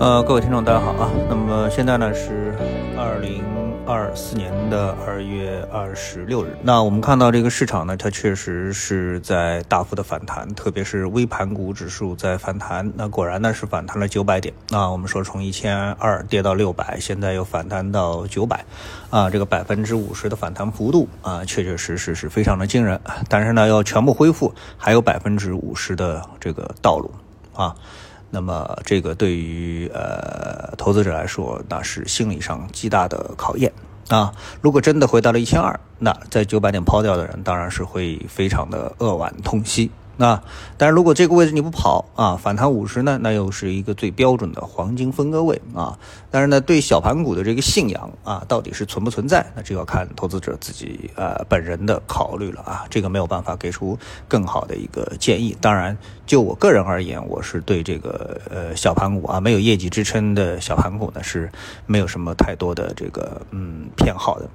呃，各位听众，大家好啊。那么现在呢是二零二四年的二月二十六日。那我们看到这个市场呢，它确实是在大幅的反弹，特别是微盘股指数在反弹。那果然呢是反弹了九百点。那我们说从一千二跌到六百，现在又反弹到九百，啊，这个百分之五十的反弹幅度啊，确确实实是非常的惊人。但是呢，要全部恢复，还有百分之五十的这个道路啊。那么，这个对于呃投资者来说，那是心理上极大的考验啊！如果真的回到了一千二，那在九百点抛掉的人，当然是会非常的扼腕痛惜。那但是如果这个位置你不跑啊，反弹五十呢，那又是一个最标准的黄金分割位啊。但是呢，对小盘股的这个信仰啊，到底是存不存在？那这要看投资者自己呃本人的考虑了啊。这个没有办法给出更好的一个建议。当然，就我个人而言，我是对这个呃小盘股啊，没有业绩支撑的小盘股呢，是没有什么太多的这个嗯偏好的。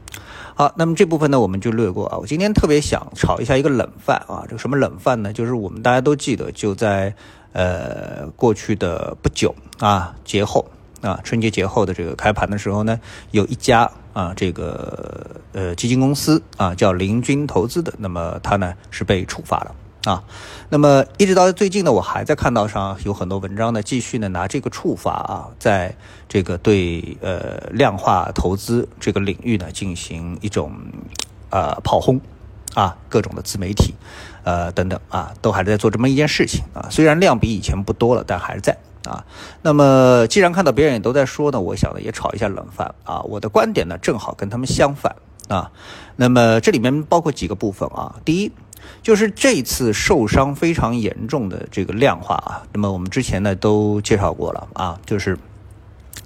好，那么这部分呢，我们就略过啊。我今天特别想炒一下一个冷饭啊，这个什么冷饭呢？就是我们大家都记得，就在呃过去的不久啊，节后啊，春节节后的这个开盘的时候呢，有一家啊，这个呃基金公司啊，叫林军投资的，那么它呢是被处罚了。啊，那么一直到最近呢，我还在看到上有很多文章呢，继续呢拿这个处罚啊，在这个对呃量化投资这个领域呢进行一种呃炮轰啊，各种的自媒体呃等等啊，都还是在做这么一件事情啊。虽然量比以前不多了，但还是在啊。那么既然看到别人也都在说呢，我想呢也炒一下冷饭啊。我的观点呢正好跟他们相反啊。那么这里面包括几个部分啊，第一。就是这次受伤非常严重的这个量化啊，那么我们之前呢都介绍过了啊，就是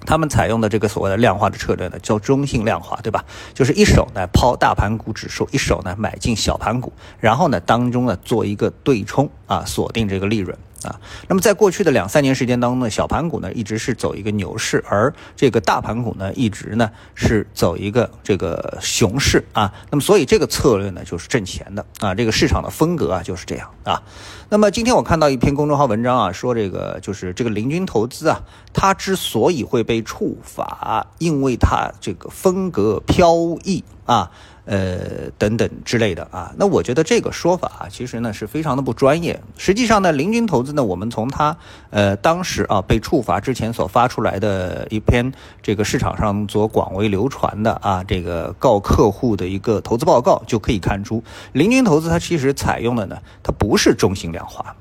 他们采用的这个所谓的量化的策略呢，叫中性量化，对吧？就是一手呢抛大盘股指数，一手呢买进小盘股，然后呢当中呢做一个对冲啊，锁定这个利润。啊，那么在过去的两三年时间当中呢，小盘股呢一直是走一个牛市，而这个大盘股呢一直呢是走一个这个熊市啊。那么所以这个策略呢就是挣钱的啊，这个市场的风格啊就是这样啊。那么今天我看到一篇公众号文章啊，说这个就是这个林军投资啊，它之所以会被处罚，因为它这个风格飘逸啊。呃，等等之类的啊，那我觉得这个说法啊，其实呢是非常的不专业。实际上呢，林军投资呢，我们从他呃当时啊被处罚之前所发出来的一篇这个市场上所广为流传的啊这个告客户的一个投资报告就可以看出，林军投资它其实采用的呢，它不是中性量化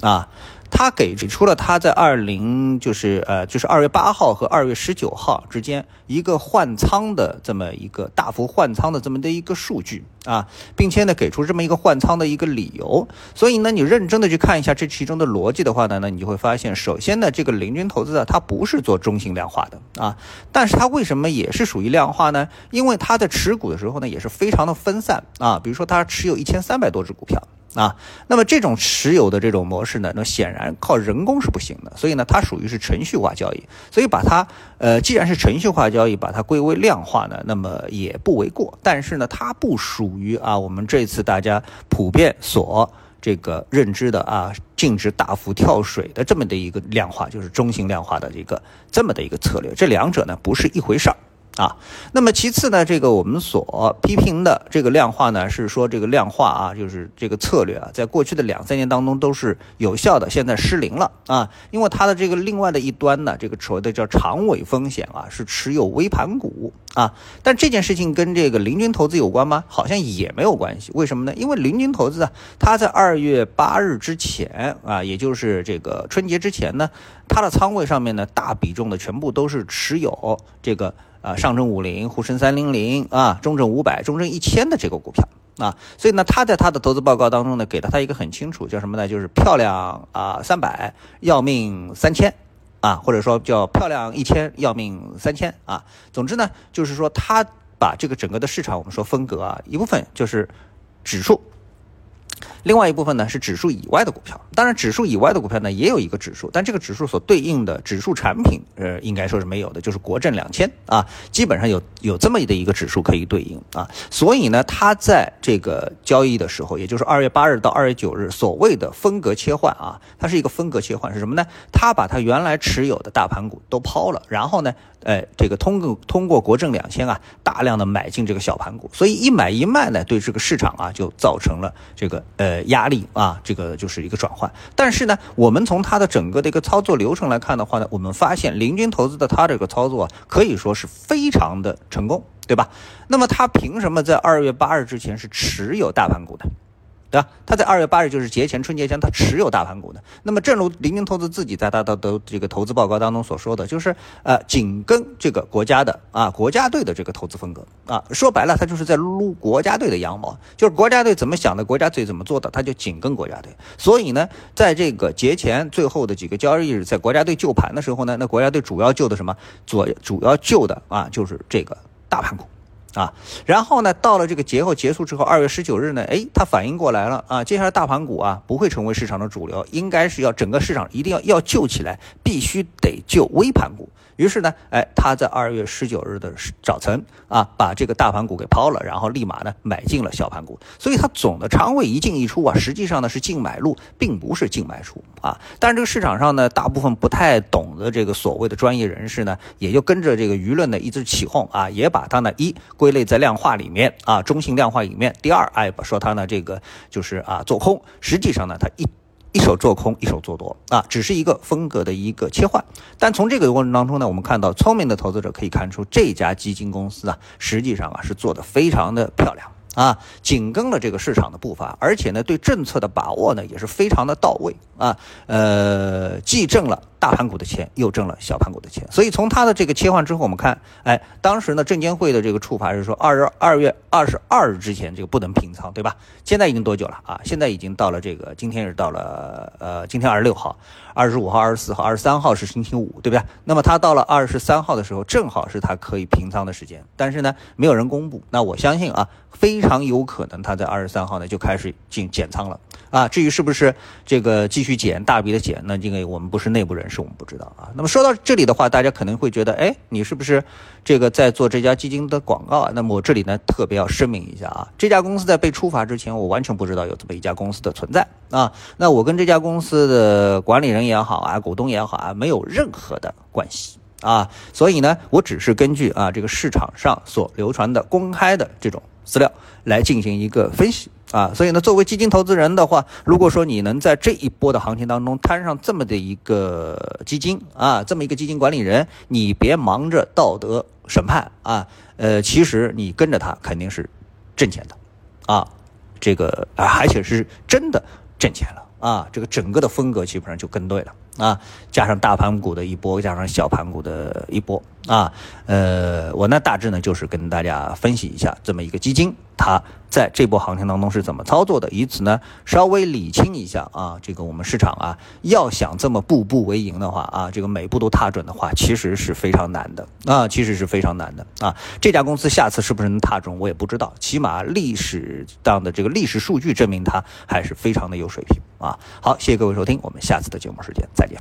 啊。他给出了他在二零就是呃就是二月八号和二月十九号之间一个换仓的这么一个大幅换仓的这么的一个数据啊，并且呢给出这么一个换仓的一个理由。所以呢，你认真的去看一下这其中的逻辑的话呢，那你就会发现，首先呢，这个林军投资啊，它不是做中性量化的啊，但是它为什么也是属于量化呢？因为它的持股的时候呢，也是非常的分散啊，比如说它持有一千三百多只股票。啊，那么这种持有的这种模式呢，那显然靠人工是不行的，所以呢，它属于是程序化交易，所以把它，呃，既然是程序化交易，把它归为量化呢，那么也不为过。但是呢，它不属于啊，我们这次大家普遍所这个认知的啊，净值大幅跳水的这么的一个量化，就是中性量化的一个这么的一个策略，这两者呢不是一回事儿。啊，那么其次呢，这个我们所批评的这个量化呢，是说这个量化啊，就是这个策略啊，在过去的两三年当中都是有效的，现在失灵了啊，因为它的这个另外的一端呢，这个所谓的叫长尾风险啊，是持有微盘股。啊，但这件事情跟这个林军投资有关吗？好像也没有关系，为什么呢？因为林军投资啊，他在二月八日之前啊，也就是这个春节之前呢，他的仓位上面呢，大比重的全部都是持有这个。啊，上证五零、沪深三零零啊，中证五百、中证一千的这个股票啊，所以呢，他在他的投资报告当中呢，给了他一个很清楚，叫什么呢？就是漂亮啊，三百要命三千啊，或者说叫漂亮一千要命三千啊。总之呢，就是说他把这个整个的市场，我们说风格啊，一部分就是指数。另外一部分呢是指数以外的股票。当然，指数以外的股票呢也有一个指数，但这个指数所对应的指数产品，呃，应该说是没有的，就是国证两千啊，基本上有有这么的一个指数可以对应啊。所以呢，它在这个交易的时候，也就是二月八日到二月九日，所谓的分隔切换啊，它是一个分隔切换是什么呢？它把它原来持有的大盘股都抛了，然后呢？哎，这个通过通过国证两千啊，大量的买进这个小盘股，所以一买一卖呢，对这个市场啊就造成了这个呃压力啊，这个就是一个转换。但是呢，我们从它的整个的一个操作流程来看的话呢，我们发现林军投资的它这个操作可以说是非常的成功，对吧？那么它凭什么在二月八日之前是持有大盘股的？对吧？他在二月八日就是节前春节前，他持有大盘股的。那么，正如林军投资自己在他的的这个投资报告当中所说的，就是呃，紧跟这个国家的啊国家队的这个投资风格啊。说白了，他就是在撸国家队的羊毛，就是国家队怎么想的，国家队怎么做的，他就紧跟国家队。所以呢，在这个节前最后的几个交易日，在国家队救盘的时候呢，那国家队主要救的什么？主主要救的啊，就是这个大盘股。啊，然后呢，到了这个节后结束之后，二月十九日呢，哎，他反应过来了啊，接下来大盘股啊不会成为市场的主流，应该是要整个市场一定要要救起来，必须得救微盘股。于是呢，哎，他在二月十九日的早晨啊，把这个大盘股给抛了，然后立马呢买进了小盘股，所以他总的仓位一进一出啊，实际上呢是净买入，并不是净卖出啊。但是这个市场上呢，大部分不太懂的这个所谓的专业人士呢，也就跟着这个舆论呢一直起哄啊，也把它呢一归类在量化里面啊，中性量化里面。第二，哎，说它呢这个就是啊做空，实际上呢它一。一手做空，一手做多啊，只是一个风格的一个切换。但从这个过程当中呢，我们看到聪明的投资者可以看出，这家基金公司啊，实际上啊是做的非常的漂亮啊，紧跟了这个市场的步伐，而且呢，对政策的把握呢也是非常的到位啊，呃，既挣了。大盘股的钱又挣了小盘股的钱，所以从它的这个切换之后，我们看，哎，当时呢，证监会的这个处罚是说，二月二月二十二日之前这个不能平仓，对吧？现在已经多久了啊？现在已经到了这个今天是到了呃，今天二十六号、二十五号、二十四号、二十三号是星期五，对不对？那么它到了二十三号的时候，正好是它可以平仓的时间，但是呢，没有人公布。那我相信啊，非常有可能它在二十三号呢就开始进减仓了啊。至于是不是这个继续减大笔的减，那这个我们不是内部人。士我们不知道啊。那么说到这里的话，大家可能会觉得，哎，你是不是这个在做这家基金的广告啊？那么我这里呢，特别要声明一下啊，这家公司在被处罚之前，我完全不知道有这么一家公司的存在啊。那我跟这家公司的管理人也好啊，股东也好啊，没有任何的关系啊。所以呢，我只是根据啊这个市场上所流传的公开的这种资料来进行一个分析。啊，所以呢，作为基金投资人的话，如果说你能在这一波的行情当中摊上这么的一个基金啊，这么一个基金管理人，你别忙着道德审判啊，呃，其实你跟着他肯定是挣钱的，啊，这个啊，而且是真的挣钱了啊，这个整个的风格基本上就跟对了啊，加上大盘股的一波，加上小盘股的一波啊，呃，我呢大致呢就是跟大家分析一下这么一个基金。它在这波行情当中是怎么操作的？以此呢，稍微理清一下啊，这个我们市场啊，要想这么步步为营的话啊，这个每步都踏准的话，其实是非常难的啊，其实是非常难的啊。这家公司下次是不是能踏准，我也不知道。起码历史上的这个历史数据证明它还是非常的有水平啊。好，谢谢各位收听，我们下次的节目时间再见。